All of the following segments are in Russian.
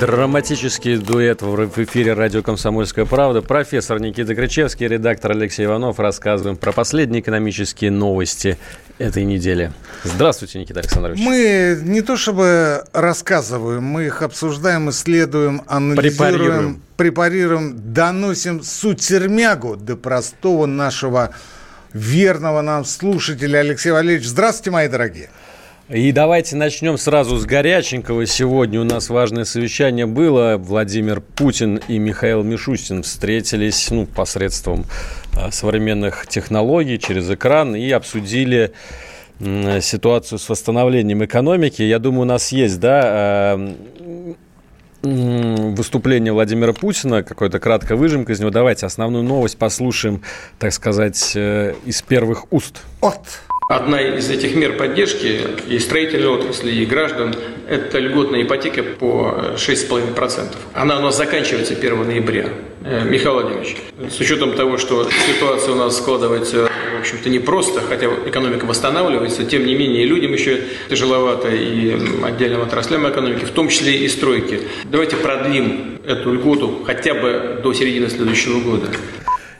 Драматический дуэт в эфире радио «Комсомольская правда». Профессор Никита Кричевский, редактор Алексей Иванов. Рассказываем про последние экономические новости этой недели. Здравствуйте, Никита Александрович. Мы не то чтобы рассказываем, мы их обсуждаем, исследуем, анализируем, Препарируем. препарируем, доносим суть сермягу до простого нашего верного нам слушателя Алексея Валерьевича. Здравствуйте, мои дорогие. И давайте начнем сразу с горяченького. Сегодня у нас важное совещание было. Владимир Путин и Михаил Мишустин встретились ну, посредством а, современных технологий через экран и обсудили ситуацию с восстановлением экономики. Я думаю, у нас есть, да, а, выступление Владимира Путина, какая-то краткая выжимка из него. Давайте основную новость послушаем, так сказать, э, из первых уст. От. Одна из этих мер поддержки и строительной отрасли, и граждан – это льготная ипотека по 6,5%. Она у нас заканчивается 1 ноября. Э, Михаил Владимирович, с учетом того, что ситуация у нас складывается, в общем-то, непросто, хотя экономика восстанавливается, тем не менее, людям еще тяжеловато и отдельным отраслям экономики, в том числе и стройки. Давайте продлим эту льготу хотя бы до середины следующего года.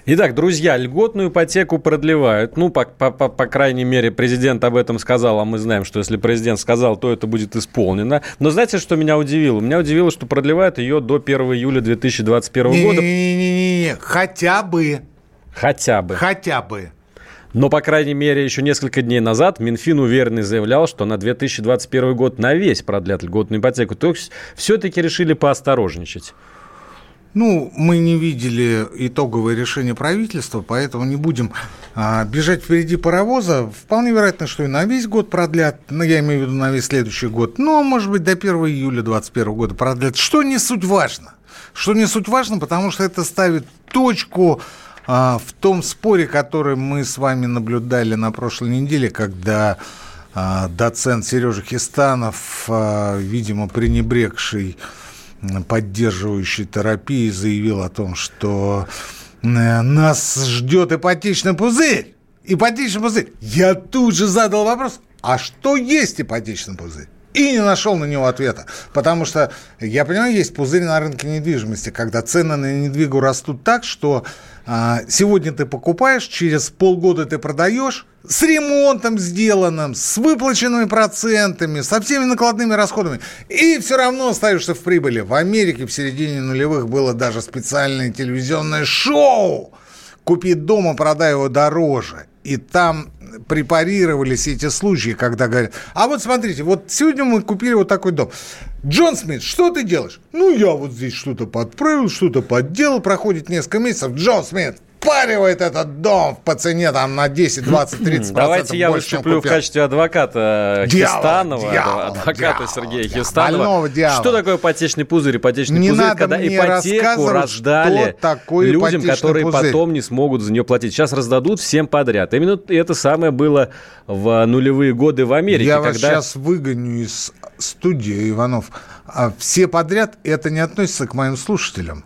Итак, друзья, льготную ипотеку продлевают. Ну, по, по, по, по крайней мере, президент об этом сказал, а мы знаем, что если президент сказал, то это будет исполнено. Но знаете, что меня удивило? Меня удивило, что продлевают ее до 1 июля 2021 года. Не-не-не, хотя бы, Хотя бы. хотя бы. Но, по крайней мере, еще несколько дней назад Минфин уверенно заявлял, что на 2021 год на весь продлят льготную ипотеку. То есть все-таки решили поосторожничать. Ну, мы не видели итоговое решение правительства, поэтому не будем а, бежать впереди паровоза. Вполне вероятно, что и на весь год продлят, ну, я имею в виду на весь следующий год, но, может быть, до 1 июля 2021 года продлят. Что не суть важно. Что не суть важно, потому что это ставит точку а, в том споре, который мы с вами наблюдали на прошлой неделе, когда а, доцент Сережа Хистанов, а, видимо, пренебрегший поддерживающей терапии заявил о том, что э, нас ждет ипотечный пузырь. Ипотечный пузырь. Я тут же задал вопрос, а что есть ипотечный пузырь? И не нашел на него ответа. Потому что, я понимаю, есть пузырь на рынке недвижимости, когда цены на недвигу растут так, что а, сегодня ты покупаешь, через полгода ты продаешь, с ремонтом сделанным, с выплаченными процентами, со всеми накладными расходами, и все равно остаешься в прибыли. В Америке в середине нулевых было даже специальное телевизионное шоу «Купи дом и продай его дороже». И там препарировались эти случаи, когда говорят, а вот смотрите, вот сегодня мы купили вот такой дом. Джон Смит, что ты делаешь? Ну, я вот здесь что-то подправил, что-то подделал, проходит несколько месяцев. Джон Смит впаривает этот дом по цене там на 10, 20, 30 Давайте я выступлю в качестве адвоката Дьявола, Хистанова, адвоката дьявола, Сергея Хистанова. Что такое ипотечный пузырь? Ипотечный Не пузырь, когда ипотеку раздали людям, которые пузырь. потом не смогут за нее платить. Сейчас раздадут всем подряд. Именно это самое было в нулевые годы в Америке, Я вас когда сейчас выгоню из студии, Иванов. А все подряд это не относится к моим слушателям.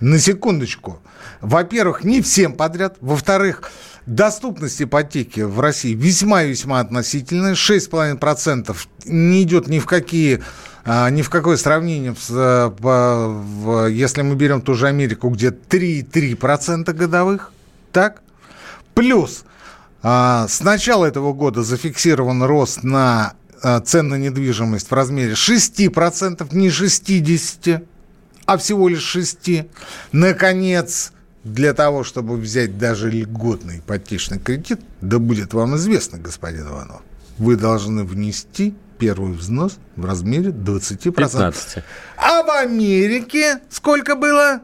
На секундочку. Во-первых, не всем подряд. Во-вторых, доступность ипотеки в России весьма-весьма относительная. 6,5% не идет ни в какие а, ни в какое сравнение, в- если мы берем ту же Америку, где 3,3% годовых. Так? Плюс а, с начала этого года зафиксирован рост на а, цен на недвижимость в размере 6%, не 60%, а всего лишь 6%. Наконец, для того, чтобы взять даже льготный ипотечный кредит, да будет вам известно, господин Иванов, вы должны внести первый взнос в размере 20%. 15. А в Америке сколько было?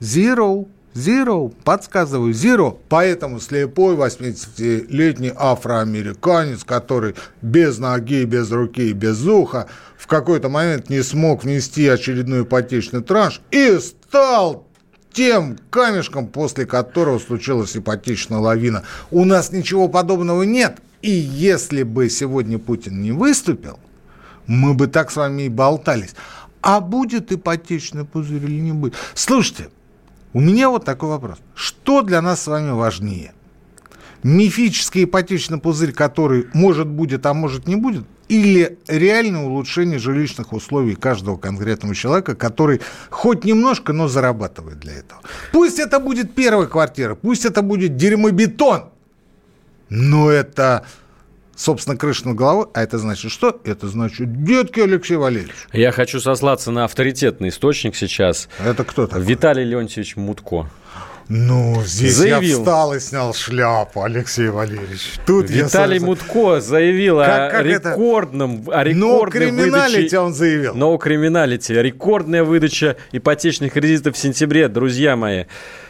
Zero. Zero. Подсказываю. Zero. Поэтому слепой 80-летний афроамериканец, который без ноги, без руки, без уха, в какой-то момент не смог внести очередной ипотечный транш и стал тем камешком, после которого случилась ипотечная лавина. У нас ничего подобного нет. И если бы сегодня Путин не выступил, мы бы так с вами и болтались. А будет ипотечный пузырь или не будет? Слушайте, у меня вот такой вопрос. Что для нас с вами важнее? Мифический ипотечный пузырь, который может будет, а может не будет, или реальное улучшение жилищных условий каждого конкретного человека, который хоть немножко, но зарабатывает для этого. Пусть это будет первая квартира, пусть это будет дерьмобетон, но это собственно, крыша над головой. А это значит что? Это значит детки Алексей Валерьевич. Я хочу сослаться на авторитетный источник сейчас. Это кто такой? Виталий Леонтьевич Мутко. Ну, здесь заявил. я встал и снял шляпу, Алексей Валерьевич. Тут Виталий я... Мутко заявил как, как о рекордном... Это? О рекордной no выдаче... он заявил. No криминалити. Рекордная выдача ипотечных кредитов в сентябре, друзья мои.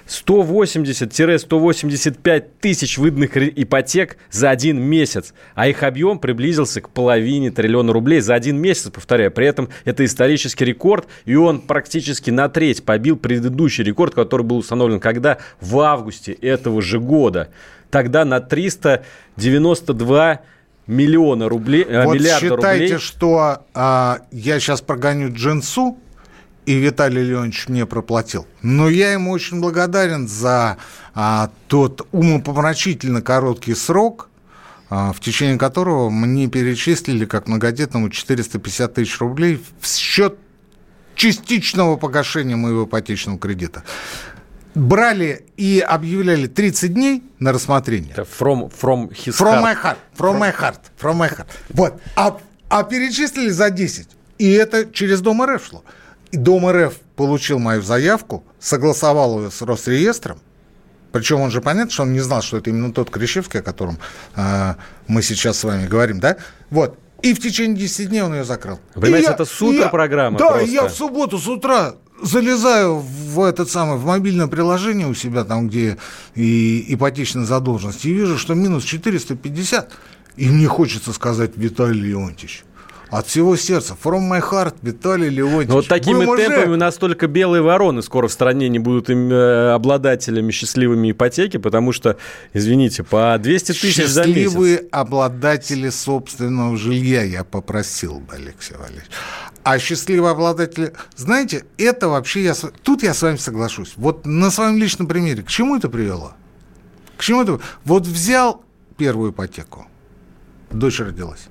180-185 тысяч выданных ипотек за один месяц, а их объем приблизился к половине триллиона рублей за один месяц, повторяю. При этом это исторический рекорд, и он практически на треть побил предыдущий рекорд, который был установлен когда? В августе этого же года. Тогда на 392 миллиона рублей, э, вот миллиарда считайте, рублей. что а, я сейчас прогоню Джинсу, и Виталий Леонидович мне проплатил. Но я ему очень благодарен за а, тот умопомрачительно короткий срок, а, в течение которого мне перечислили как многодетному 450 тысяч рублей в счет частичного погашения моего ипотечного кредита. Брали и объявляли 30 дней на рассмотрение. Это from, from his from heart. My heart. From, from my heart. From my heart. Вот. А, а перечислили за 10. И это через Дом РФ шло. И Дом РФ получил мою заявку, согласовал ее с Росреестром, причем он же понятно, что он не знал, что это именно тот Крещевский, о котором э, мы сейчас с вами говорим, да? Вот. И в течение 10 дней он ее закрыл. Вы понимаете, это супер программа. Да, просто. я в субботу с утра залезаю в этот самый, в мобильное приложение у себя, там, где и ипотечная задолженность, и вижу, что минус 450. И мне хочется сказать, Виталий Леонтьевич, от всего сердца. From my heart, Виталий Леонтьевич. Но вот такими Вы темпами настолько белые вороны скоро в стране не будут им, э, обладателями счастливыми ипотеки, потому что, извините, по 200 тысяч за месяц. Счастливые обладатели собственного жилья, я попросил бы, Алексей Валерьевич. А счастливые обладатели... Знаете, это вообще... Я... Тут я с вами соглашусь. Вот на своем личном примере. К чему это привело? К чему это... Вот взял первую ипотеку. Дочь родилась.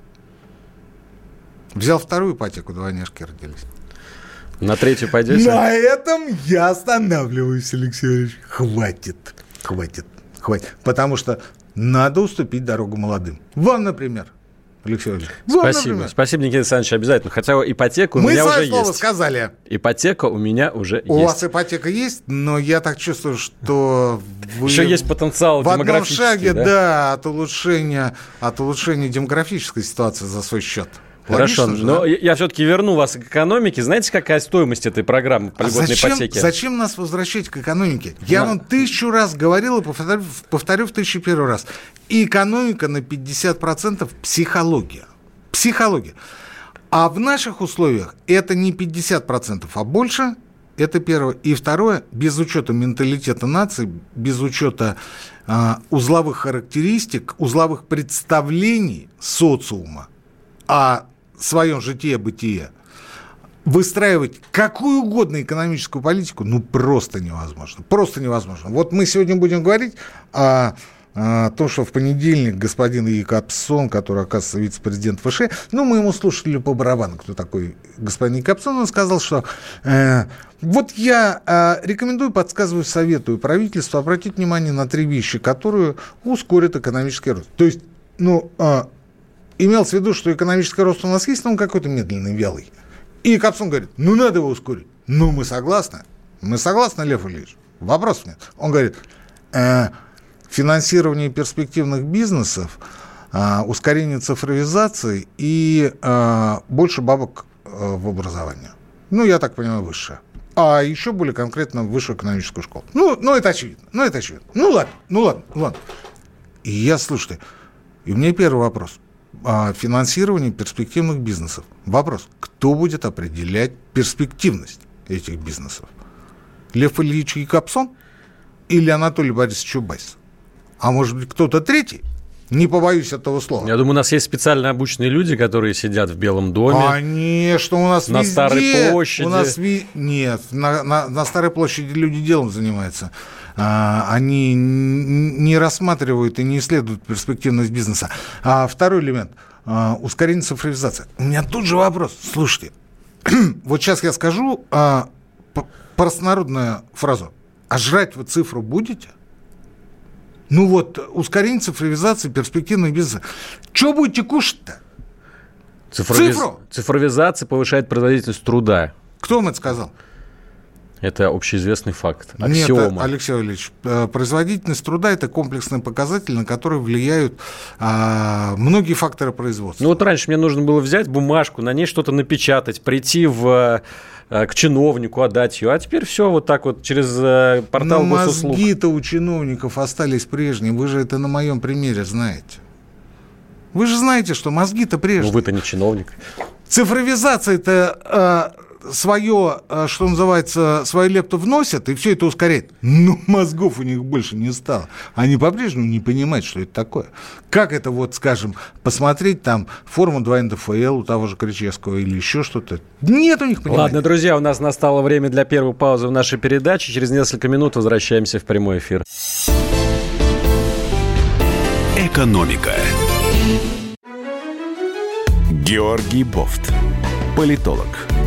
Взял вторую ипотеку, двойняшки родились. На третью пойдете? На этом я останавливаюсь, Алексей Ильич. Хватит, хватит, хватит. Потому что надо уступить дорогу молодым. Вам, например, Алексей Ильич. Спасибо. Например. Спасибо, Никита Александрович, обязательно. Хотя ипотека у Мы меня уже слово есть. сказали. Ипотека у меня уже у есть. У вас ипотека есть, но я так чувствую, что вы... Еще есть потенциал в одном шаге, да? да, от улучшения, от улучшения демографической ситуации за свой счет. Хорошо, Логично, но да? я все-таки верну вас к экономике. Знаете, какая стоимость этой программы по а зачем, ипотеке? Зачем нас возвращать к экономике? Я вам тысячу раз говорил и повторю, повторю в тысячу первый раз. И экономика на 50% психология. Психология. А в наших условиях это не 50%, а больше. Это первое. И второе, без учета менталитета нации, без учета э, узловых характеристик, узловых представлений социума о своем житие-бытие, выстраивать какую угодно экономическую политику, ну, просто невозможно. Просто невозможно. Вот мы сегодня будем говорить о то, что в понедельник господин Якобсон, который, оказывается, вице-президент ФШ, ну, мы ему слушали по барабану, кто такой господин Якобсон, он сказал, что э, вот я э, рекомендую, подсказываю, советую правительству обратить внимание на три вещи, которые ускорят экономический рост. То есть, ну, э, имелось в виду, что экономический рост у нас есть, но он какой-то медленный, вялый. И Капсон говорит, ну, надо его ускорить. Ну, мы согласны. Мы согласны, Лев Ильич. Вопрос нет. Он говорит, э, финансирование перспективных бизнесов, э, ускорение цифровизации и э, больше бабок э, в образование. Ну, я так понимаю, высшее. А еще более конкретно высшую экономическую школу. Ну, ну это очевидно. Ну, это очевидно. Ну, ладно, ну, ладно, ладно. И я, слушайте, и у меня первый вопрос – финансирования перспективных бизнесов. Вопрос, кто будет определять перспективность этих бизнесов? Лев Ильич Якобсон или Анатолий Борисович Чубайс? А может быть, кто-то третий? Не побоюсь этого слова. Я думаю, у нас есть специально обученные люди, которые сидят в Белом доме. Конечно, у нас на везде, Старой площади. У нас ви... Нет, на, на, на Старой площади люди делом занимаются. А, они не рассматривают и не исследуют перспективность бизнеса. А второй элемент а, ускорение цифровизации. У меня тут же вопрос. Слушайте, вот сейчас я скажу а, простонародную фразу. А жрать вы цифру будете? Ну вот, ускорение цифровизации, перспективный бизнес. Что будете кушать-то? Цифровиз... Цифру? Цифровизация повышает производительность труда. Кто вам это сказал? Это общеизвестный факт. Аксиома. Нет, Алексей Валерьевич, э, производительность труда – это комплексный показатель, на который влияют а, многие факторы производства. Ну вот раньше мне нужно было взять бумажку, на ней что-то напечатать, прийти в э, к чиновнику отдать ее. А теперь все вот так вот через э, портал Но госуслуг. мозги-то у чиновников остались прежние. Вы же это на моем примере знаете. Вы же знаете, что мозги-то прежние. Ну вы-то не чиновник. Цифровизация-то свое, э, что называется, свою лепту вносят, и все это ускоряет. Но мозгов у них больше не стало. Они по-прежнему не понимают, что это такое. Как это, вот, скажем, посмотреть там форму 2 НДФЛ у того же Кричевского или еще что-то. Нет у них понимания. Ладно, друзья, у нас настало время для первой паузы в нашей передаче. Через несколько минут возвращаемся в прямой эфир. Экономика. Георгий Бофт. Политолог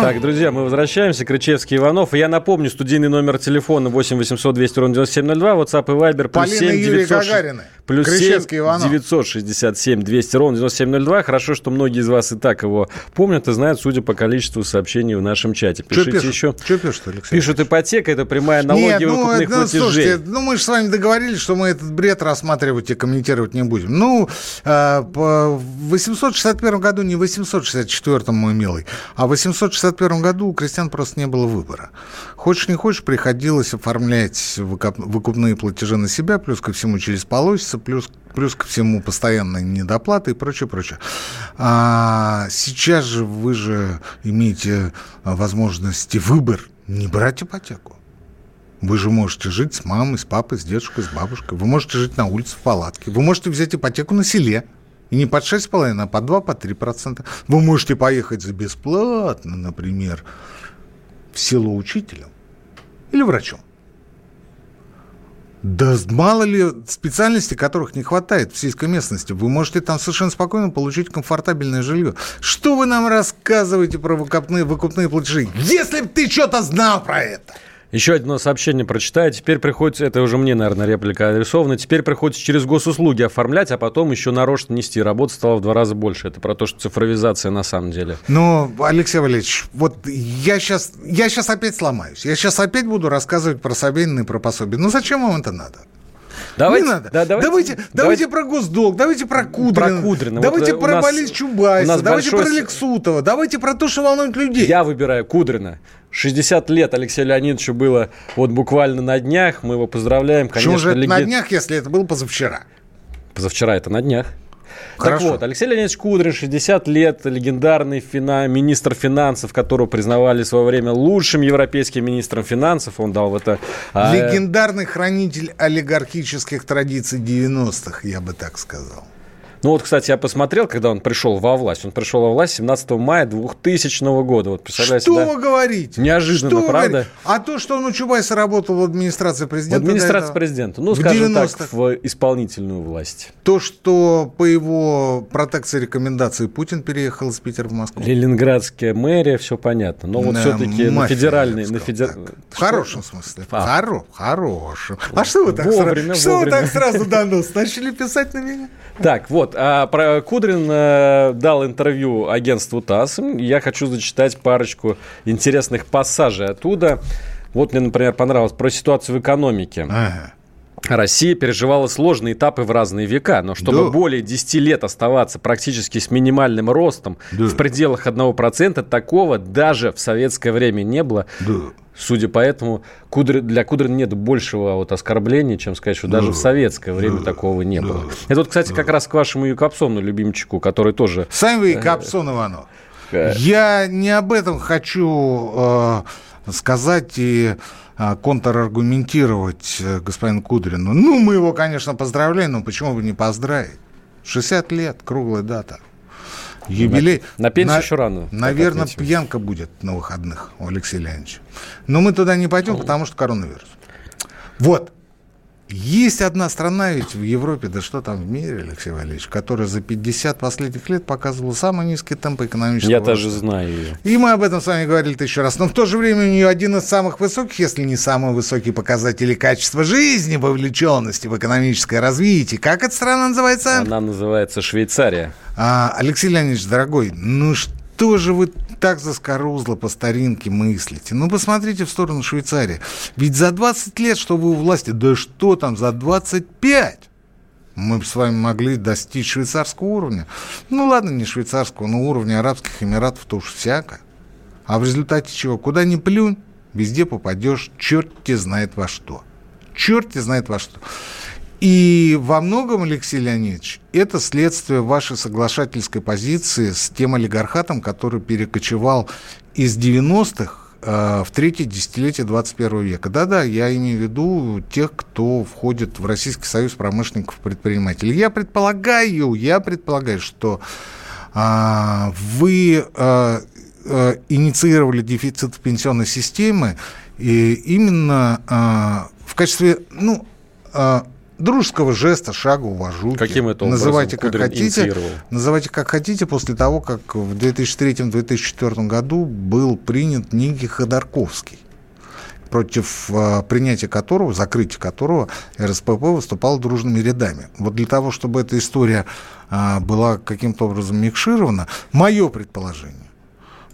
Так, друзья, мы возвращаемся. Крычевский Иванов. Я напомню, студийный номер телефона 8 800 200 ровно 9702, WhatsApp и Viber плюс Полина 7 900... Плюс 7 967 200 ровно 9702. Хорошо, что многие из вас и так его помнят и знают, судя по количеству сообщений в нашем чате. Пишите что еще. Что пишут, Алексей? Пишут, ипотека – это прямая налоги Нет, ну, выкупных ну, платежей. Слушайте, ну мы же с вами договорились, что мы этот бред рассматривать и комментировать не будем. Ну, э, в 861 году не в 864, мой милый, а в 861 году у крестьян просто не было выбора. Хочешь не хочешь, приходилось оформлять выкупные платежи на себя, плюс ко всему через полосица, плюс, плюс ко всему постоянные недоплаты и прочее, прочее. А сейчас же вы же имеете возможности выбор не брать ипотеку. Вы же можете жить с мамой, с папой, с дедушкой, с бабушкой. Вы можете жить на улице в палатке. Вы можете взять ипотеку на селе. И не под 6,5, а под 2, по 3%. Вы можете поехать за бесплатно, например, в село учителем или врачом. Да мало ли специальностей, которых не хватает в сельской местности. Вы можете там совершенно спокойно получить комфортабельное жилье. Что вы нам рассказываете про выкупные, выкупные платежи? Если бы ты что-то знал про это! Еще одно сообщение прочитаю. Теперь приходится, это уже мне, наверное, реплика адресована, теперь приходится через госуслуги оформлять, а потом еще нарочно нести. Работа стала в два раза больше. Это про то, что цифровизация на самом деле. Ну, Алексей Валерьевич, вот я сейчас, я сейчас опять сломаюсь. Я сейчас опять буду рассказывать про Собянина и про пособие. Ну, зачем вам это надо? Давайте, не надо. Да, давайте, давайте, давайте, давайте про госдолг, давайте про Кудрина. Про Кудрина. Давайте вот про Борис Чубайса, давайте большой... про Лексутова, давайте про то, что волнует людей. Я выбираю Кудрина. 60 лет Алексею Леонидовичу было вот буквально на днях. Мы его поздравляем. Конечно, Почему же это легенд... на днях, если это было позавчера? Позавчера это на днях. Хорошо. Так вот, Алексей Леонидович Кудрин, 60 лет, легендарный фина, министр финансов, которого признавали в свое время лучшим европейским министром финансов. Он дал в это... А, легендарный хранитель олигархических традиций 90-х, я бы так сказал. Ну вот, кстати, я посмотрел, когда он пришел во власть. Он пришел во власть 17 мая 2000 года. Вот, представляете, что да? вы говорите? Неожиданно, что правда? Говорите? А то, что он у Чубайса работал в администрации президента... В администрации президента. Ну, скажем так, в исполнительную власть. То, что по его протекции рекомендации Путин переехал из Питера в Москву. Ленинградская мэрия, все понятно. Но вот все-таки на федеральной... На федер... В хорошем смысле. А. Хоро... Хорошем. А что вы так, вовремя, сразу... Что вы так сразу донос начали писать на меня? Так, вот, Вот, а про Кудрин э, дал интервью агентству ТАСС. Я хочу зачитать парочку интересных пассажей оттуда. Вот мне, например, понравилось про ситуацию в экономике. Ага. Россия переживала сложные этапы в разные века, но чтобы да. более 10 лет оставаться практически с минимальным ростом да. в пределах 1%, такого даже в советское время не было. Да. Судя по этому, Кудр... для Кудрина нет большего вот оскорбления, чем сказать, что даже да. в советское время да. такого не да. было. Это вот, кстати, да. как раз к вашему Юкапсону, любимчику, который тоже... Сами вы Юкапсон, Иванов. Я не об этом хочу э, сказать и контраргументировать э, господину Кудрину. Ну, мы его, конечно, поздравляем, но почему бы не поздравить? 60 лет, круглая дата. Юбилей. На, на пенсию на, еще рано. Наверное, пьянка будет на выходных у Алексея Леонидовича. Но мы туда не пойдем, потому что коронавирус. Вот. Есть одна страна ведь в Европе, да что там в мире, Алексей Валерьевич, которая за 50 последних лет показывала самый низкий темп экономического Я роста. даже знаю ее. И мы об этом с вами говорили тысячу раз. Но в то же время у нее один из самых высоких, если не самый высокий показатель качества жизни, вовлеченности в экономическое развитие. Как эта страна называется? Она называется Швейцария. А, Алексей Леонидович, дорогой, ну что же вы так заскорузло по старинке мыслите. Ну, посмотрите в сторону Швейцарии. Ведь за 20 лет, что вы у власти, да что там, за 25 мы бы с вами могли достичь швейцарского уровня. Ну, ладно, не швейцарского, но уровня Арабских Эмиратов то уж всяко. А в результате чего? Куда ни плюнь, везде попадешь, черт те знает во что. Черт те знает во что. И во многом, Алексей Леонидович, это следствие вашей соглашательской позиции с тем олигархатом, который перекочевал из 90-х э, в третье десятилетие 21 века. Да-да, я имею в виду тех, кто входит в Российский союз промышленников и предпринимателей. Я предполагаю, я предполагаю, что а, вы а, а, инициировали дефицит пенсионной системы и именно а, в качестве, ну, а, дружеского жеста, шага, уважуки. Каким это образом называйте как хотите, Называйте как хотите после того, как в 2003-2004 году был принят некий Ходорковский против э, принятия которого, закрытия которого РСПП выступал дружными рядами. Вот для того, чтобы эта история э, была каким-то образом микширована, мое предположение,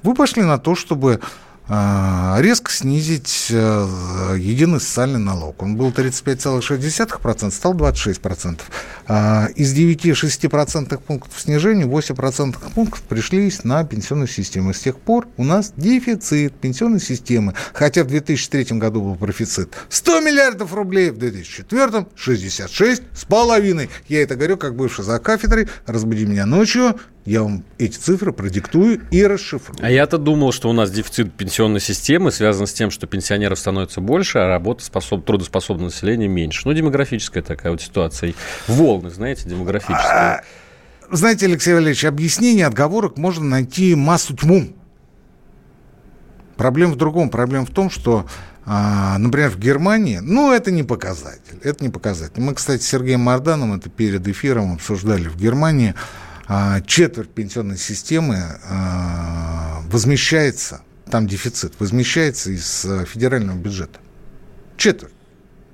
вы пошли на то, чтобы резко снизить э, единый социальный налог. Он был 35,6%, стал 26%. А, из 9,6% пунктов снижения 8% пунктов пришлись на пенсионную систему. С тех пор у нас дефицит пенсионной системы. Хотя в 2003 году был профицит 100 миллиардов рублей, в 2004 66 с половиной. Я это говорю как бывший за кафедрой. Разбуди меня ночью, я вам эти цифры продиктую и расшифрую. А я-то думал, что у нас дефицит пенсионной системы связан с тем, что пенсионеров становится больше, а работоспособ... трудоспособного населения меньше. Ну, демографическая такая вот ситуация. Волны, знаете, демографические. А, знаете, Алексей Валерьевич, объяснение отговорок можно найти массу тьму. Проблема в другом. Проблема в том, что, а, например, в Германии, ну, это не показатель. Это не показатель. Мы, кстати, с Сергеем Марданом это перед эфиром обсуждали в Германии – четверть пенсионной системы а, возмещается, там дефицит, возмещается из э, федерального бюджета. Четверть.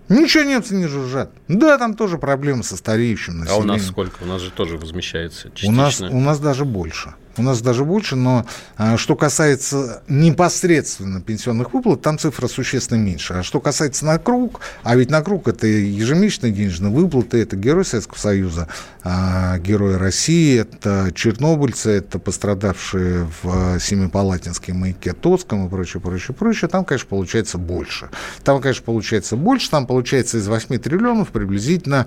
Ничего немцы не жужжат. Да, там тоже проблемы со стареющим населением. А у нас сколько? У нас же тоже возмещается частично. У нас, у нас даже больше. У нас даже больше, но а, что касается непосредственно пенсионных выплат, там цифра существенно меньше. А что касается на круг, а ведь на круг это ежемесячные денежные выплаты, это герой Советского Союза, а, герои России, это чернобыльцы, это пострадавшие в Семипалатинске маяке Тоцком и прочее, прочее, прочее, там, конечно, получается больше. Там, конечно, получается больше, там получается из 8 триллионов приблизительно,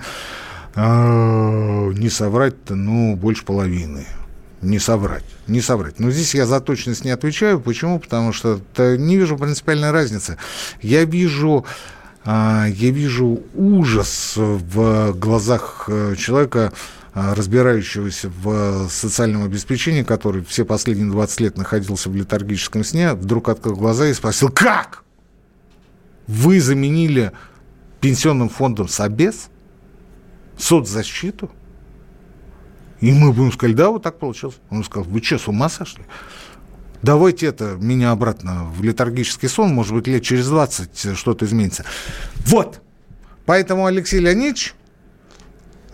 а, не соврать-то, ну, больше половины не соврать. Не соврать. Но здесь я за точность не отвечаю. Почему? Потому что не вижу принципиальной разницы. Я вижу а, я вижу ужас в глазах э, человека, а, разбирающегося в социальном обеспечении, который все последние 20 лет находился в летаргическом сне, вдруг открыл глаза и спросил, как? Вы заменили пенсионным фондом Собес? Соцзащиту? И мы будем сказать, да, вот так получилось. Он сказал, вы что, с ума сошли? Давайте это, меня обратно в летаргический сон, может быть, лет через 20 что-то изменится. Вот. Поэтому Алексей Леонидович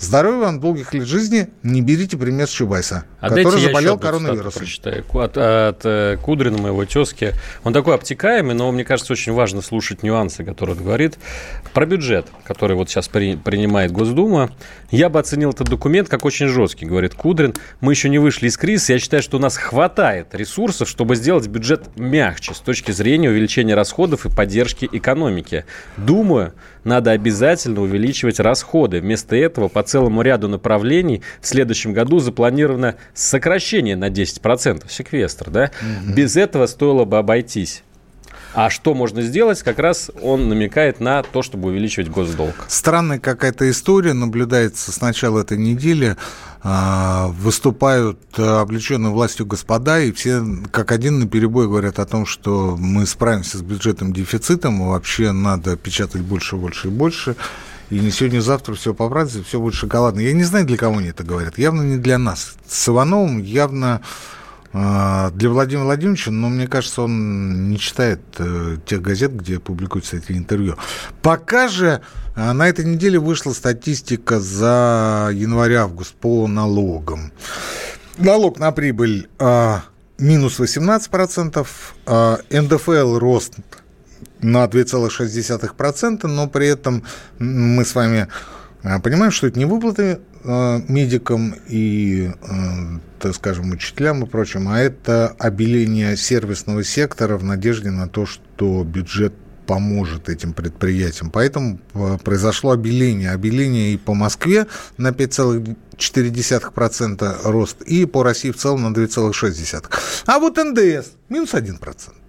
Здоровья вам, долгих лет жизни. Не берите пример с Чубайса, А который заболел коронавирусом. прочитаю. От, от э, Кудрина, моего тезки. Он такой обтекаемый, но мне кажется, очень важно слушать нюансы, которые он говорит. Про бюджет, который вот сейчас при- принимает Госдума. Я бы оценил этот документ как очень жесткий, говорит Кудрин. Мы еще не вышли из кризиса. Я считаю, что у нас хватает ресурсов, чтобы сделать бюджет мягче с точки зрения увеличения расходов и поддержки экономики. Думаю, надо обязательно увеличивать расходы. Вместо этого по целому ряду направлений в следующем году запланировано сокращение на 10%, секвестр, да? Без этого стоило бы обойтись. А что можно сделать, как раз он намекает на то, чтобы увеличивать госдолг. Странная какая-то история наблюдается с начала этой недели. А, Выступают а, облеченные властью господа, и все как один на перебой говорят о том, что мы справимся с бюджетным дефицитом, и вообще надо печатать больше, больше и больше. И не сегодня, не завтра все поправится, все будет шоколадно. Я не знаю, для кого они это говорят. Явно не для нас. С Ивановым явно а, для Владимира Владимировича, но мне кажется, он не читает э, тех газет, где публикуются эти интервью. Пока же а, на этой неделе вышла статистика за январь-август по налогам. Налог на прибыль а, минус 18%, а, НДФЛ рост на 2,6%, но при этом мы с вами а, понимаем, что это не выплаты а, медикам и, а, так скажем, учителям и прочим, а это обеление сервисного сектора в надежде на то, что бюджет поможет этим предприятиям. Поэтому произошло обеление. Обеление и по Москве на 5,4% рост, и по России в целом на 2,6%. А вот НДС минус 1%.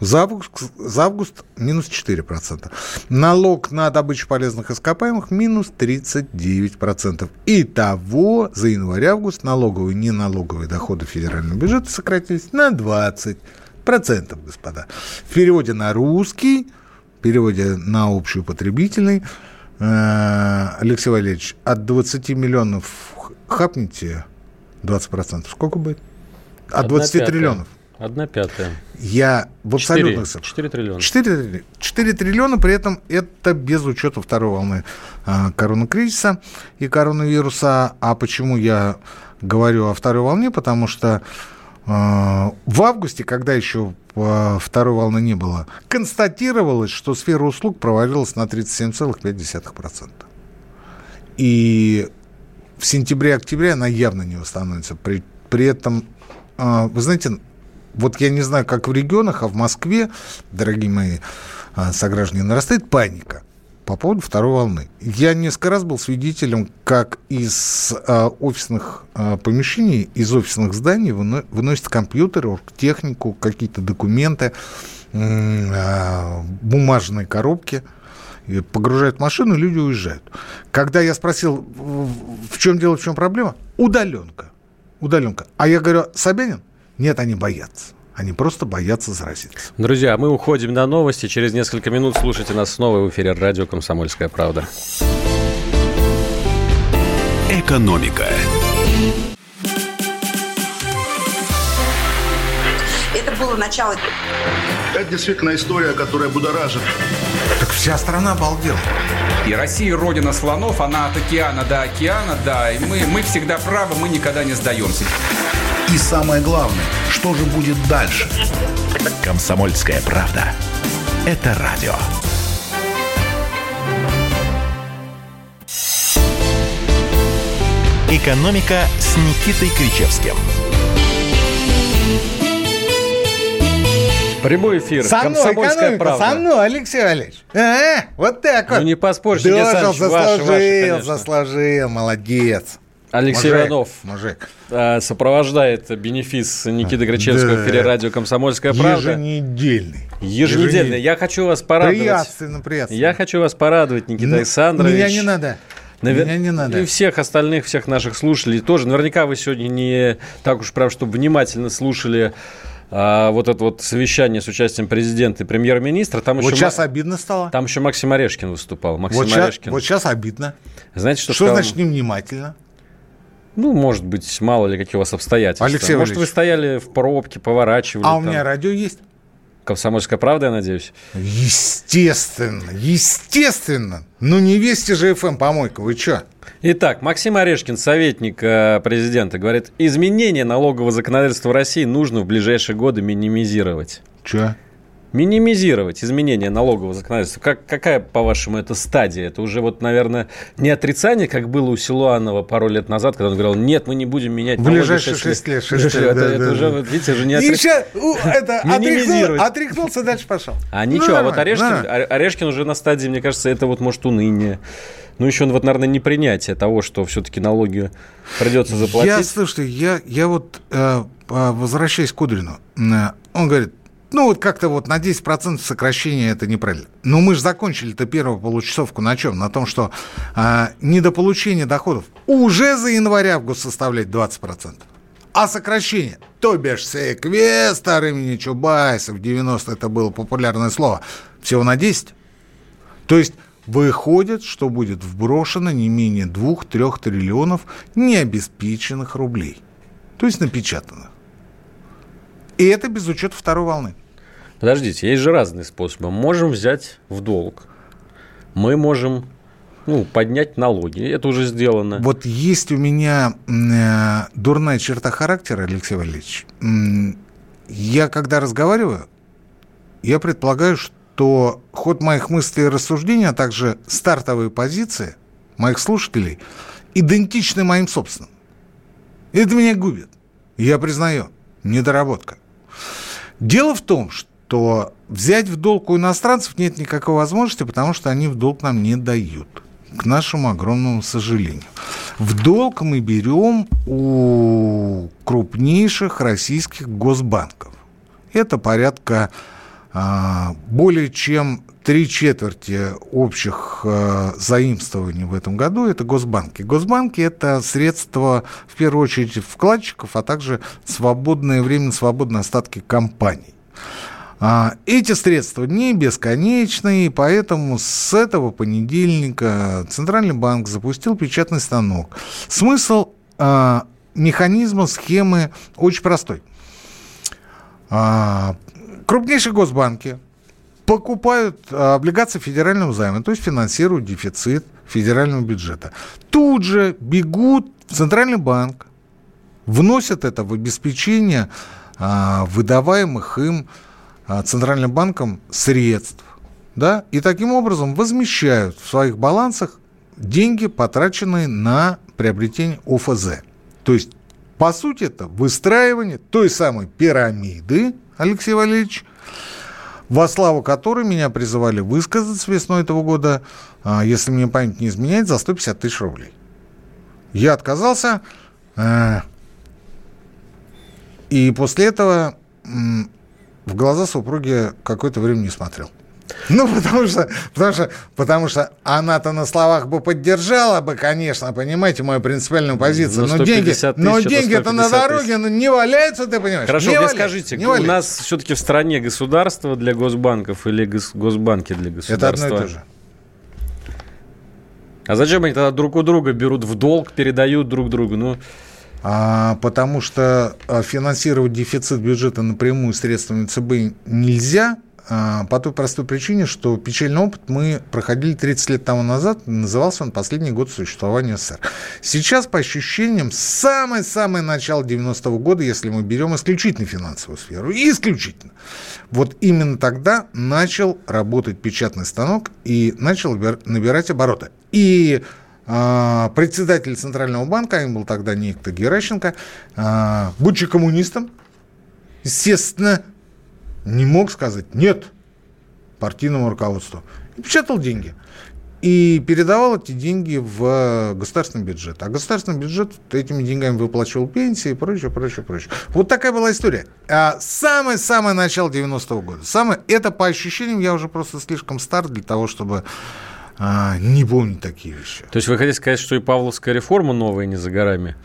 За август, за август минус 4%. Налог на добычу полезных ископаемых минус 39%. Итого за январь-август налоговые и неналоговые доходы федерального бюджета сократились на 20%, господа. В переводе на русский, в переводе на общеупотребительный, э, Алексей Валерьевич, от 20 миллионов хапните 20%. Сколько будет? От Одна 20 пятая. триллионов. Одна пятая. Я в абсолютных цифрах. Четыре триллиона. 4, 4 триллиона, при этом это без учета второй волны а, коронакризиса и коронавируса. А почему я говорю о второй волне? Потому что а, в августе, когда еще а, второй волны не было, констатировалось, что сфера услуг провалилась на 37,5%. И в сентябре-октябре она явно не восстановится. При, при этом, вы знаете, вот я не знаю, как в регионах, а в Москве, дорогие мои а, сограждане, нарастает паника по поводу второй волны. Я несколько раз был свидетелем, как из а, офисных а, помещений, из офисных зданий выно- выносят компьютеры, технику, какие-то документы, а, бумажные коробки, погружают в машину, люди уезжают. Когда я спросил, в чем дело, в чем проблема, удаленка. Удаленка. А я говорю, Собянин? Нет, они боятся. Они просто боятся заразиться. Друзья, мы уходим на новости. Через несколько минут слушайте нас снова в эфире радио «Комсомольская правда». «Экономика». Это было начало. Это действительно история, которая будоражит. Так вся страна обалдела. И Россия родина слонов, она от океана до океана, да, и мы, мы всегда правы, мы никогда не сдаемся. И самое главное, что же будет дальше? «Комсомольская правда». Это радио. «Экономика» с Никитой Кричевским. Прямой эфир. Со мной, «Комсомольская экономика, правда». со мной, Алексей Валерьевич. А, вот так вот. Ну, не поспорьте, Дожил, Александр ваши, заслужил, ваши, конечно. заслужил, молодец. Алексей Мужик, Иванов Мужик. а, сопровождает бенефис Никиты Грачевского Да. в эфире радио «Комсомольская правда». Еженедельный. Еженедельно. Я хочу вас порадовать. Приятственно, приятственно. Я хочу вас порадовать, Никита Ну, Александрович. Меня не надо. Навер- Меня не надо. И всех остальных, всех наших слушателей тоже. Наверняка вы сегодня не так уж прям, чтобы внимательно слушали а, вот это вот совещание с участием президента и премьер-министра. Там Вот еще, сейчас Ма- обидно стало. там еще Максим Орешкин выступал. Максим Вот сейчас, Орешкин. вот сейчас обидно. Знаете, что, Что, сказал? значит невнимательно? Ну, может быть, мало ли какие у вас обстоятельства. Алексей Может, вы Валерьевич. стояли в пробке, поворачивали. А у там. меня радио есть? Комсомольская правда, я надеюсь. Естественно, естественно. Ну не вести же FM помойка, вы чё? Итак, Максим Орешкин, советник э, президента, говорит, изменения налогового законодательства России нужно в ближайшие годы минимизировать. Че? Минимизировать изменения налогового законодательства. Как, какая, по-вашему, это стадия? Это уже, вот, наверное, не отрицание, как было у Силуанова пару лет назад, когда он говорил, нет, мы не будем менять В налоги ближайшие 6 лет. 6 лет, это, да, это да, уже, да. видите, уже не отрицание. это, отряхнул- отряхнулся, дальше пошел. А Ну, ничего, а вот Орешкин, Орешкин уже на стадии, мне кажется, это вот может уныние. Ну, еще, вот, наверное, непринятие того, что все-таки налоги придется заплатить. Я, слушайте, я, я вот, э, возвращаясь к Кудрину, э, он говорит, ну вот как-то вот на 10% сокращение это неправильно. Но мы же закончили-то первую получасовку на чем? На том, что э, недополучение доходов уже за январь-август составляет 20%. А сокращение, то бишь секвестр имени Чубайса, в 90 это было популярное слово, всего на 10. То есть выходит, что будет вброшено не менее 2-3 триллионов необеспеченных рублей. То есть напечатанных. И это без учета второй волны. Подождите, есть же разные способы. Можем взять в долг. Мы можем ну, поднять налоги. Это уже сделано. Вот есть у меня э, дурная черта характера, Алексей Валерьевич. Я когда разговариваю, я предполагаю, что ход моих мыслей и рассуждений, а также стартовые позиции моих слушателей идентичны моим собственным. Это меня губит. Я признаю, недоработка. Дело в том, что взять в долг у иностранцев нет никакой возможности, потому что они в долг нам не дают. К нашему огромному сожалению. В долг мы берем у крупнейших российских госбанков. Это порядка а, более чем три четверти общих а, заимствований в этом году это госбанки. Госбанки это средства, в первую очередь, вкладчиков, а также свободное время, свободные остатки компаний. А, Эти средства не бесконечные, поэтому с этого понедельника Центральный банк запустил печатный станок. Смысл а, механизма, схемы очень простой. А, Крупнейшие госбанки покупают облигации федерального займа, то есть финансируют дефицит федерального бюджета. Тут же бегут в Центральный банк, вносят это в обеспечение выдаваемых им Центральным банком средств. Да? И таким образом возмещают в своих балансах деньги, потраченные на приобретение ОФЗ. То есть, по сути, это выстраивание той самой пирамиды, Алексей Валерьевич, во славу которой меня призывали высказаться весной этого года, а, если мне память не изменяет, за 150 тысяч рублей. Я отказался, э, и после этого в глаза супруги какое-то время не смотрел. Ну, потому что, потому что, потому что она-то на словах бы поддержала бы, конечно, понимаете, мою принципиальную позицию. Но Но деньги, 150 но тысяч, это деньги-то на 150 дороге ну, не валяются, ты понимаешь? Хорошо, не мне валяются, скажите, не у валяются. нас все-таки в стране государство для госбанков или гос- госбанки для Это государства? одно и то же. А зачем они тогда друг у друга берут в долг, передают друг другу? Ну, потому что а, финансировать дефицит бюджета напрямую средствами ЦБ нельзя, а, по той простой причине, что печальный опыт мы проходили 30 лет тому назад, назывался он «Последний год существования СССР». Сейчас, по ощущениям, самое-самое начало 90-го года, если мы берем исключительно финансовую сферу, исключительно, вот именно тогда начал работать печатный станок и начал набир- набирать обороты. И а, председатель Центрального банка, им был тогда некто Геращенко, а, будучи коммунистом, естественно, не мог сказать «нет» партийному руководству. И печатал деньги. И передавал эти деньги в государственный бюджет. А государственный бюджет этими деньгами выплачивал пенсии и прочее, прочее, прочее. Вот такая была история. А самое-самое начало 90-го года. Самое, это по ощущениям, я уже просто слишком стар для того, чтобы а, не помнить такие вещи. то есть вы хотите сказать, что и Павловская реформа новая не за горами?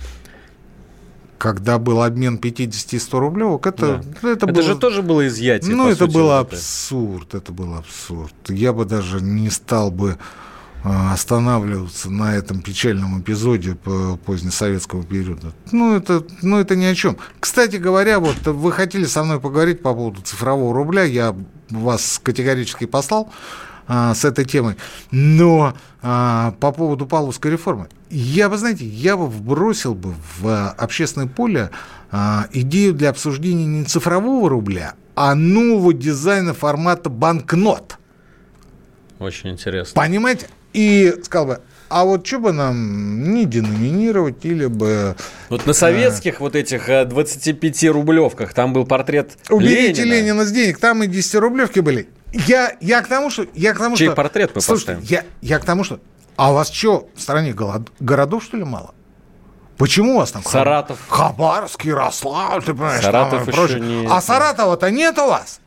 Когда был обмен 50 и 100 рублевок, это, Да. это, Это, было... же тоже было изъятие. Ну, это сути, был вот это. абсурд, это был абсурд. Я бы даже не стал бы а, останавливаться на этом печальном эпизоде по- позднесоветского периода. Ну это, ну, это ни о чем. Кстати говоря, вот вы хотели со мной поговорить по поводу цифрового рубля, я вас категорически послал. А, с этой темой. Но а, по поводу Павловской реформы, я бы, знаете, я бы вбросил бы в общественное поле а, идею для обсуждения не цифрового рубля, а нового дизайна формата банкнот. Очень интересно. Понимаете? И сказал бы, а вот что бы нам не деноминировать или бы... Вот на советских а... вот этих 25-рублевках там был портрет Уберите Ленина. Ленина с денег, там и 10-рублевки были. Я, я к тому, что... Я к тому, Чей что, портрет мы слушайте, поставим? Я, я к тому, что... А у вас что, в стране голод, городов, что ли, мало? Почему у вас там... Саратов. Хабаровск, Ярославль, ты понимаешь, Саратов там еще не- А Саратова-то нет у вас?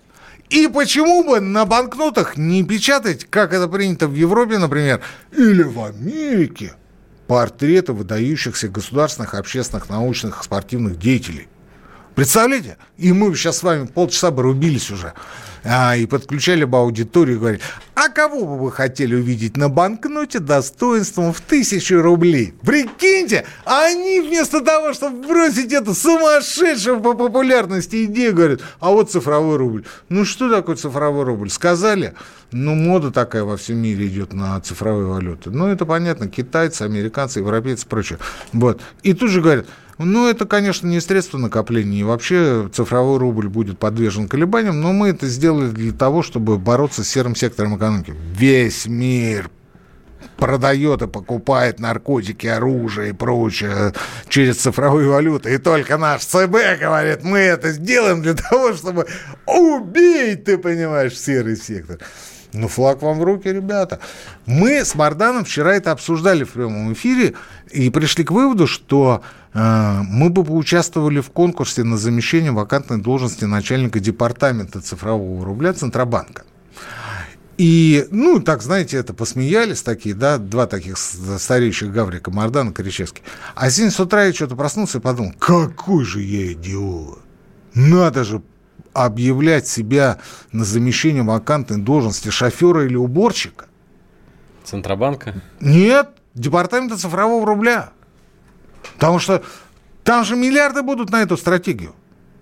И почему бы на банкнотах не печатать, как это принято в Европе, например, или в Америке, портреты выдающихся государственных, общественных, научных, спортивных деятелей? Представляете? И мы сейчас с вами полчаса бы рубились уже. А, и подключали бы аудиторию и говорили, а кого бы вы хотели увидеть на банкноте достоинством в тысячу рублей? Прикиньте, они вместо того, чтобы бросить эту сумасшедшую по популярности идею, говорят, а вот цифровой рубль. Ну что такое цифровой рубль? Сказали, ну мода такая во всем мире идет на цифровые валюты. Ну это понятно, китайцы, американцы, европейцы и прочее. Вот. И тут же говорят, ну, это, конечно, не средство накопления, и вообще цифровой рубль будет подвержен колебаниям, но мы это сделали для того, чтобы бороться с серым сектором экономики. Весь мир продает и покупает наркотики, оружие и прочее через цифровые валюты. И только наш ЦБ говорит, мы это сделаем для того, чтобы убить, ты понимаешь, серый сектор. Ну, флаг вам в руки, ребята. Мы с Марданом вчера это обсуждали в прямом эфире и пришли к выводу, что э, мы бы поучаствовали в конкурсе на замещение вакантной должности начальника департамента цифрового рубля Центробанка. И, ну, так, знаете, это посмеялись такие, да, два таких стареющих гаврика, Мардан и Коричевский. А сегодня с утра я что-то проснулся и подумал, какой же я идиот. Надо же объявлять себя на замещение вакантной должности шофера или уборщика. Центробанка? Нет, департамента цифрового рубля. Потому что там же миллиарды будут на эту стратегию.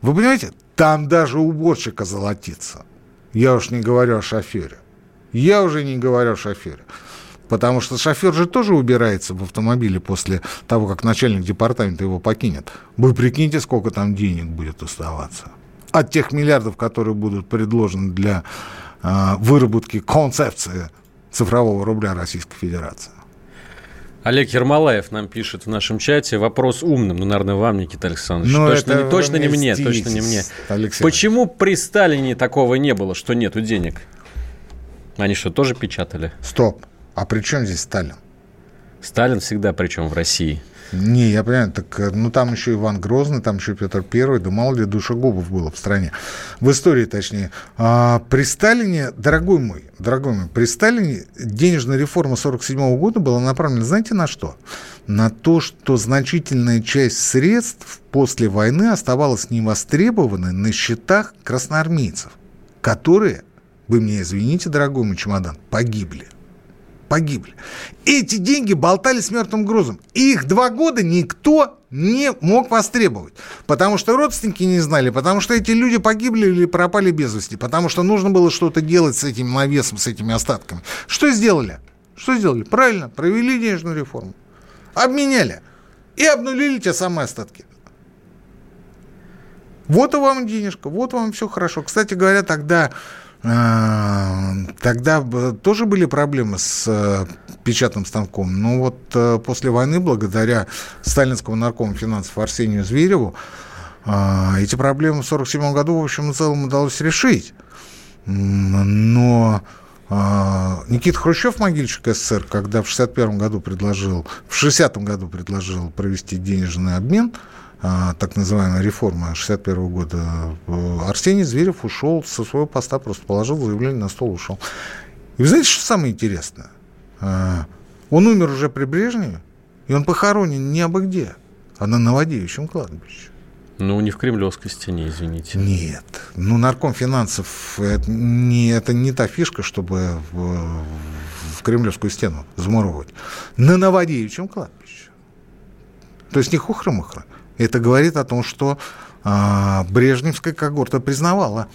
Вы понимаете? Там даже уборщика золотится. Я уж не говорю о шофере. Я уже не говорю о шофере. Потому что шофер же тоже убирается в автомобиле после того, как начальник департамента его покинет. Вы прикиньте, сколько там денег будет оставаться. От тех миллиардов, которые будут предложены для э, выработки концепции цифрового рубля Российской Федерации. Олег Ермолаев нам пишет в нашем чате. Вопрос умным. Ну, наверное, вам, Никита Александрович. Ну, точно, не, точно не мне, точно не мне. Алексей Почему при Сталине такого не было, что нету денег? Они что, тоже печатали? Стоп. А при чем здесь Сталин? Сталин всегда причем в России. Не, я понимаю, так, э, ну там еще Иван Грозный, там еще Петр Первый, да мало ли душегубов было в стране. В истории, точнее. А, при Сталине, дорогой мой, дорогой мой, при Сталине денежная реформа 47 года была направлена, знаете, на что? На то, что значительная часть средств после войны оставалась невостребованной на счетах красноармейцев, которые, вы мне извините, дорогой мой чемодан, погибли погибли. Эти деньги болтались мертвым грузом. И их два года никто не мог востребовать. Потому что родственники не знали, потому что эти люди погибли или пропали без вести, потому что нужно было что-то делать с этим навесом, с этими остатками. Что сделали? Что сделали? Правильно, провели денежную реформу. Обменяли. И обнулили те самые остатки. Вот и вам денежка, вот вам все хорошо. Кстати говоря, тогда Тогда тоже были проблемы с э, печатным станком. Но вот э, после войны, благодаря сталинскому наркому финансов Арсению Звереву, эти проблемы в 1947 году, в общем, в целом удалось решить. Но Никита Хрущев, могильщик СССР, когда в 1961 году предложил, в 60 году предложил провести денежный обмен, так называемая реформа 61 года, Арсений Зверев ушел со своего поста, просто положил заявление на стол, ушел. И вы знаете, что самое интересное? Он умер уже при Брежневе, и он похоронен не абы где, а на Новодевичьем кладбище. Ну, не в Кремлевской стене, извините. Нет. Ну, нарком финансов это не, это не та фишка, чтобы в, в Кремлевскую стену замуровывать. На Новодевичьем кладбище. То есть не хухры-мухры. Это говорит о том, что а, Брежневская когорта признавала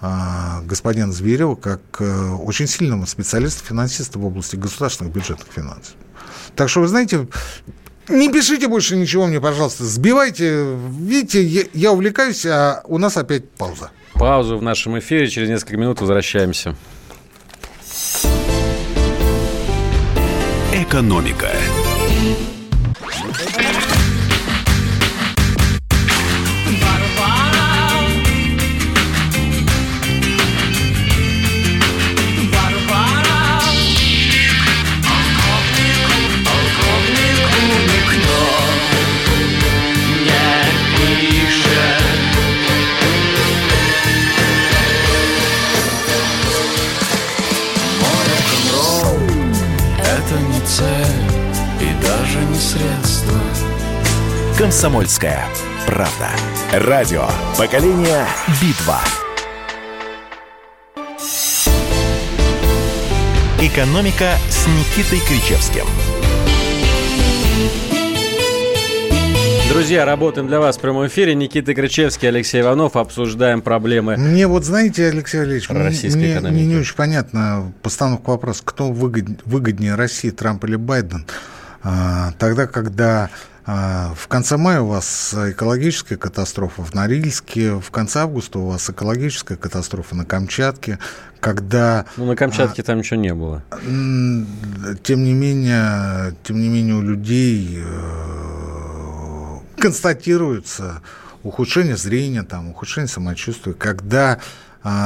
а, господина Зверева как э, очень сильного специалиста-финансиста в области государственных бюджетных финансов. Так что, вы знаете, не пишите больше ничего мне, пожалуйста. Сбивайте. Видите, я, я увлекаюсь, а у нас опять пауза. Паузу в нашем эфире. Через несколько минут возвращаемся. Экономика. «Комсомольская правда». Радио «Поколение Битва». «Экономика» с Никитой Кричевским. Друзья, работаем для вас в прямом эфире. Никита Кричевский, Алексей Иванов. Обсуждаем проблемы. Мне вот, знаете, Алексей Валерьевич, мне, мне не очень понятно постановка вопроса, кто выгоднее, выгоднее России, Трамп или Байден. А, тогда, когда в конце мая у вас экологическая катастрофа в Норильске, в конце августа у вас экологическая катастрофа на Камчатке, когда... Ну, на Камчатке а, там ничего не было. Тем не менее, тем не менее у людей э, констатируется ухудшение зрения, там, ухудшение самочувствия, когда а,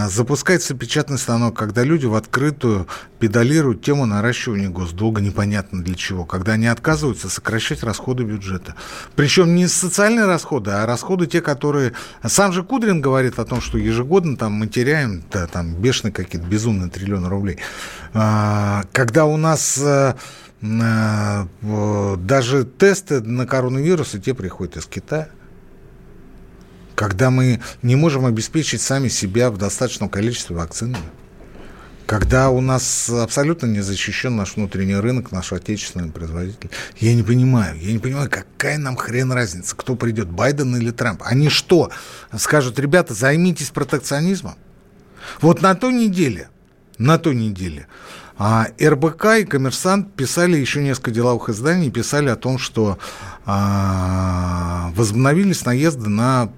запускается печатный станок, когда люди в открытую педалируют тему наращивания госдолга, непонятно для чего, когда они отказываются сокращать расходы бюджета. Причем не социальные расходы, а расходы те, которые... Сам же Кудрин говорит о том, что ежегодно там мы теряем да, там бешеные какие-то безумные триллионы рублей. А, когда у нас э, э, даже тесты на коронавирус, и те приходят из Китая когда мы не можем обеспечить сами себя в достаточном количестве вакцинами, когда у нас абсолютно не защищен наш внутренний рынок, наш отечественный производитель. Я не понимаю, я не понимаю, какая нам хрен разница, кто придет, Байден или Трамп. Они что, скажут, ребята, займитесь протекционизмом? Вот на той неделе, на той неделе а РБК и Коммерсант писали еще несколько деловых изданий, писали о том, что а, возобновились наезды на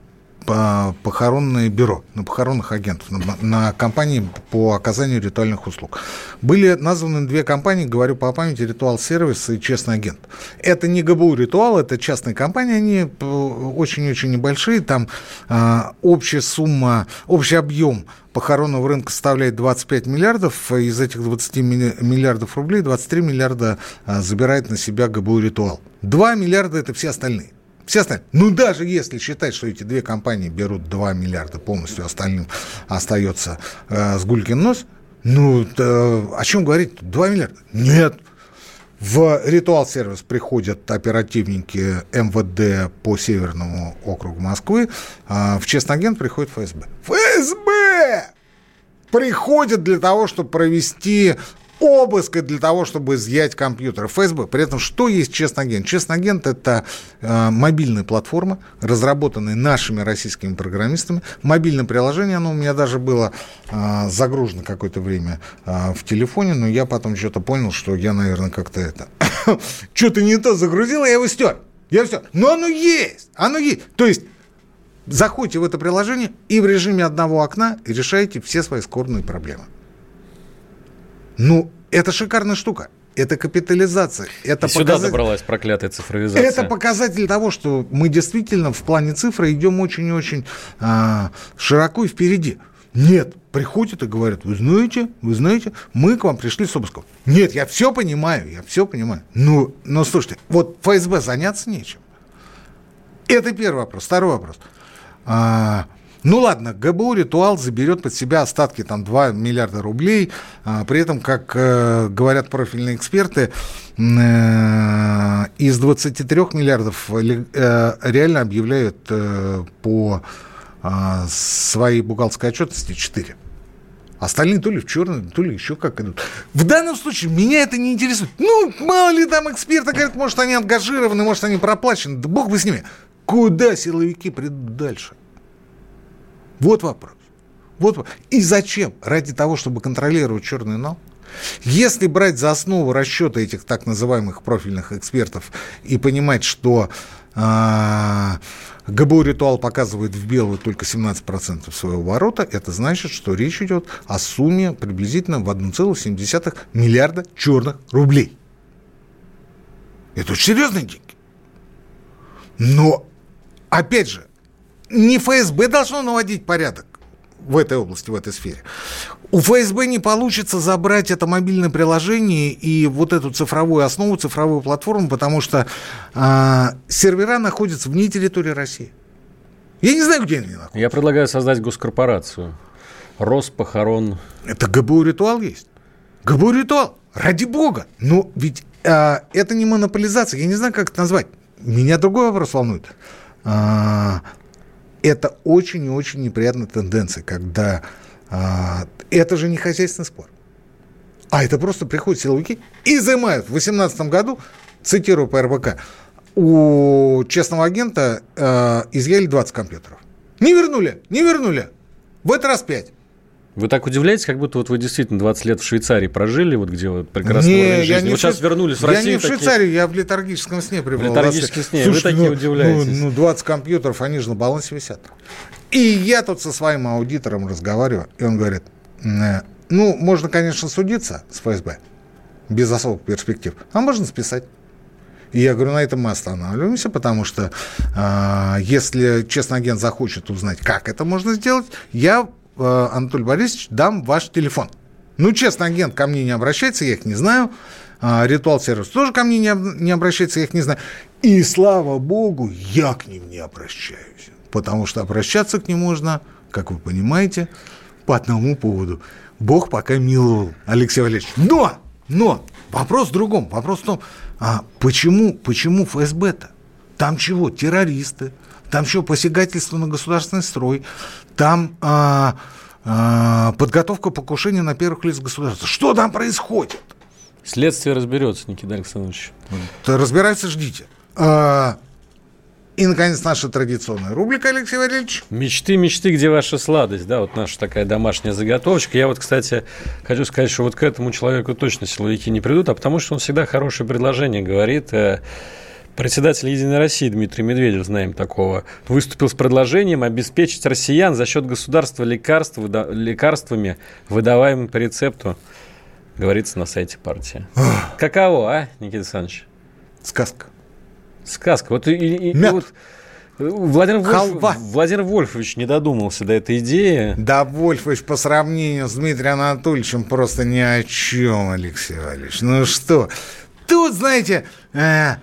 похоронное бюро, на похоронных агентов, на, на компании по оказанию ритуальных услуг. Были названы две компании, говорю по памяти, Ритуал Сервис и Честный агент. Это не ГБУ Ритуал, это частные компании, они э, очень-очень небольшие, там а, общая сумма, общий объем похоронного рынка составляет 25 миллиардов, из этих 20 миллиардов рублей 23 миллиарда а, забирает на себя ГБУ Ритуал. 2 миллиарда это все остальные. Все остальные. Ну, даже если считать, что эти две компании берут 2 миллиарда полностью, остальным остается э, с Гулькин нос, ну, э, о чем говорить? 2 миллиарда? Нет. В ритуал сервис приходят оперативники МВД по Северному округу Москвы, а в честный агент приходит ФСБ. ФСБ! Приходят для того, чтобы провести обыска для того, чтобы изъять компьютер. ФСБ. При этом что есть? Честный агент – это э, мобильная платформа, разработанная нашими российскими программистами. Мобильное приложение, оно у меня даже было э, загружено какое-то время э, в телефоне, но я потом что-то понял, что я, наверное, как-то это... Что-то не то загрузил, я его стер. Я все. Но оно есть, оно есть. То есть заходите в это приложение и в режиме одного окна решаете все свои скорбные проблемы. Ну, это шикарная штука. Это капитализация. Это И сюда добралась проклятая цифровизация. Это показатель того, что мы действительно в плане цифры идем очень-очень а, широко и впереди. Нет, приходят и говорят, вы знаете, вы знаете, мы к вам пришли с обыском. Нет, я все понимаю, я все понимаю. Ну, но слушайте, вот ФСБ заняться нечем. Это первый вопрос. Второй вопрос. А, ну ладно, ГБУ «Ритуал» заберет под себя остатки там 2 миллиарда рублей. А, при этом, как э, говорят профильные эксперты, э, из 23 миллиардов э, реально объявляют по э, своей бухгалтерской отчетности 4. Остальные то ли в черный, то ли еще как идут. В данном случае меня это не интересует. Ну, мало ли там эксперты говорят, может, они ангажированы, может, они проплачены. Да бог бы с ними. Куда силовики придут дальше? Вот вопрос. Вот. И зачем? Ради того, чтобы контролировать черный нал? Если брать за основу расчета этих так называемых профильных экспертов и понимать, что э, ГБУ «Ритуал» показывает в белую только 17% своего оборота, это значит, что речь идет о сумме приблизительно в 1,7 миллиарда черных рублей. Это очень серьезные деньги. Но, опять же, не ФСБ должно наводить порядок в этой области, в этой сфере. У ФСБ не получится забрать это мобильное приложение и вот эту цифровую основу, цифровую платформу, потому что э, сервера находятся вне территории России. Я не знаю, где они находятся. Я предлагаю создать госкорпорацию. Роспохорон. Это ГБУ «Ритуал» есть. ГБУ «Ритуал». Ради бога. Но ведь э, это не монополизация. Я не знаю, как это назвать. Меня другой вопрос волнует. Э, это очень и очень неприятная тенденция, когда а, это же не хозяйственный спор. А это просто приходят силовики изымают. В 2018 году, цитирую по РБК, у честного агента а, изъяли 20 компьютеров. Не вернули, не вернули. В этот раз 5. Вы так удивляетесь, как будто вот вы действительно 20 лет в Швейцарии прожили, вот где вот прекрасно не, я не вот сейчас вернулись в Россию. Я не в Швейцарии, такие... я в летаргическом сне пребывал. В летаргическом сне, Слушайте, вы такие ну, удивляетесь. Ну, ну, 20 компьютеров, они же на балансе висят. И я тут со своим аудитором разговариваю, и он говорит, «Э, ну, можно, конечно, судиться с ФСБ, без особых перспектив, а можно списать. И я говорю, на этом мы останавливаемся, потому что э, если честный агент захочет узнать, как это можно сделать, я Анатолий Борисович, дам ваш телефон. Ну, честно, агент ко мне не обращается, я их не знаю. А, Ритуал сервис тоже ко мне не, не обращается, я их не знаю. И слава богу, я к ним не обращаюсь. Потому что обращаться к ним можно, как вы понимаете, по одному поводу. Бог пока миловал, Алексей Валерьевич. Но, но, вопрос в другом. Вопрос в том, а почему, почему ФСБ-то? Там чего? Террористы, там что, посягательство на государственный строй, там а, а, подготовка покушения на первых лиц государства. Что там происходит? Следствие разберется, Никита Александрович. Разбирается, ждите. А, и, наконец, наша традиционная рубрика, Алексей Валерьевич. Мечты, мечты, где ваша сладость, да, вот наша такая домашняя заготовочка. Я вот, кстати, хочу сказать, что вот к этому человеку точно силовики не придут, а потому что он всегда хорошее предложение говорит. Э, Председатель «Единой России» Дмитрий Медведев, знаем такого, выступил с предложением обеспечить россиян за счет государства лекарств, выда- лекарствами, выдаваемыми по рецепту, говорится на сайте партии. Каково, а, Никита Александрович? Сказка. Сказка. Вот, и, и, вот Владимир, Вольф, Владимир Вольфович не додумался до этой идеи. Да, Вольфович по сравнению с Дмитрием Анатольевичем просто ни о чем, Алексей Валерьевич. Ну что, тут, знаете, э,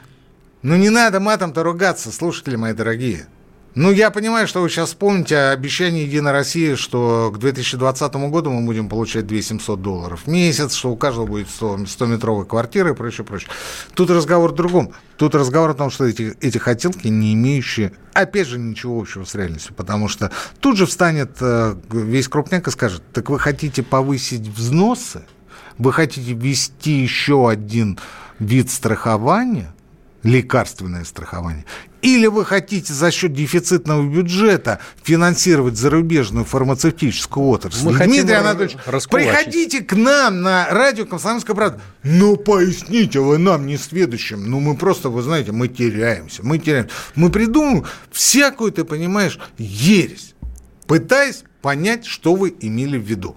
ну не надо матом-то ругаться, слушатели мои дорогие. Ну, я понимаю, что вы сейчас вспомните обещание Единой России, что к 2020 году мы будем получать 2700 долларов в месяц, что у каждого будет 100, 100-метровая квартира и прочее, прочее. Тут разговор в другом. Тут разговор о том, что эти, эти хотелки, не имеющие, опять же, ничего общего с реальностью, потому что тут же встанет э, весь крупняк и скажет, так вы хотите повысить взносы? Вы хотите ввести еще один вид страхования – лекарственное страхование. Или вы хотите за счет дефицитного бюджета финансировать зарубежную фармацевтическую отрасль? Мы Дмитрий Анатольевич, приходите к нам на радио «Комсомольская правда». Ну, поясните вы нам, не следующим. Ну, мы просто, вы знаете, мы теряемся. Мы теряемся. Мы придумываем всякую, ты понимаешь, ересь, пытаясь понять, что вы имели в виду.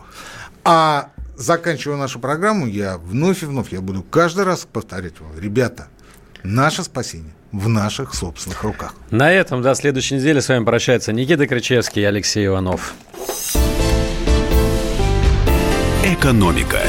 А заканчивая нашу программу, я вновь и вновь, я буду каждый раз повторять вам, ребята, Наше спасение в наших собственных руках. На этом до следующей недели с вами прощается Никита Кричевский и Алексей Иванов. Экономика.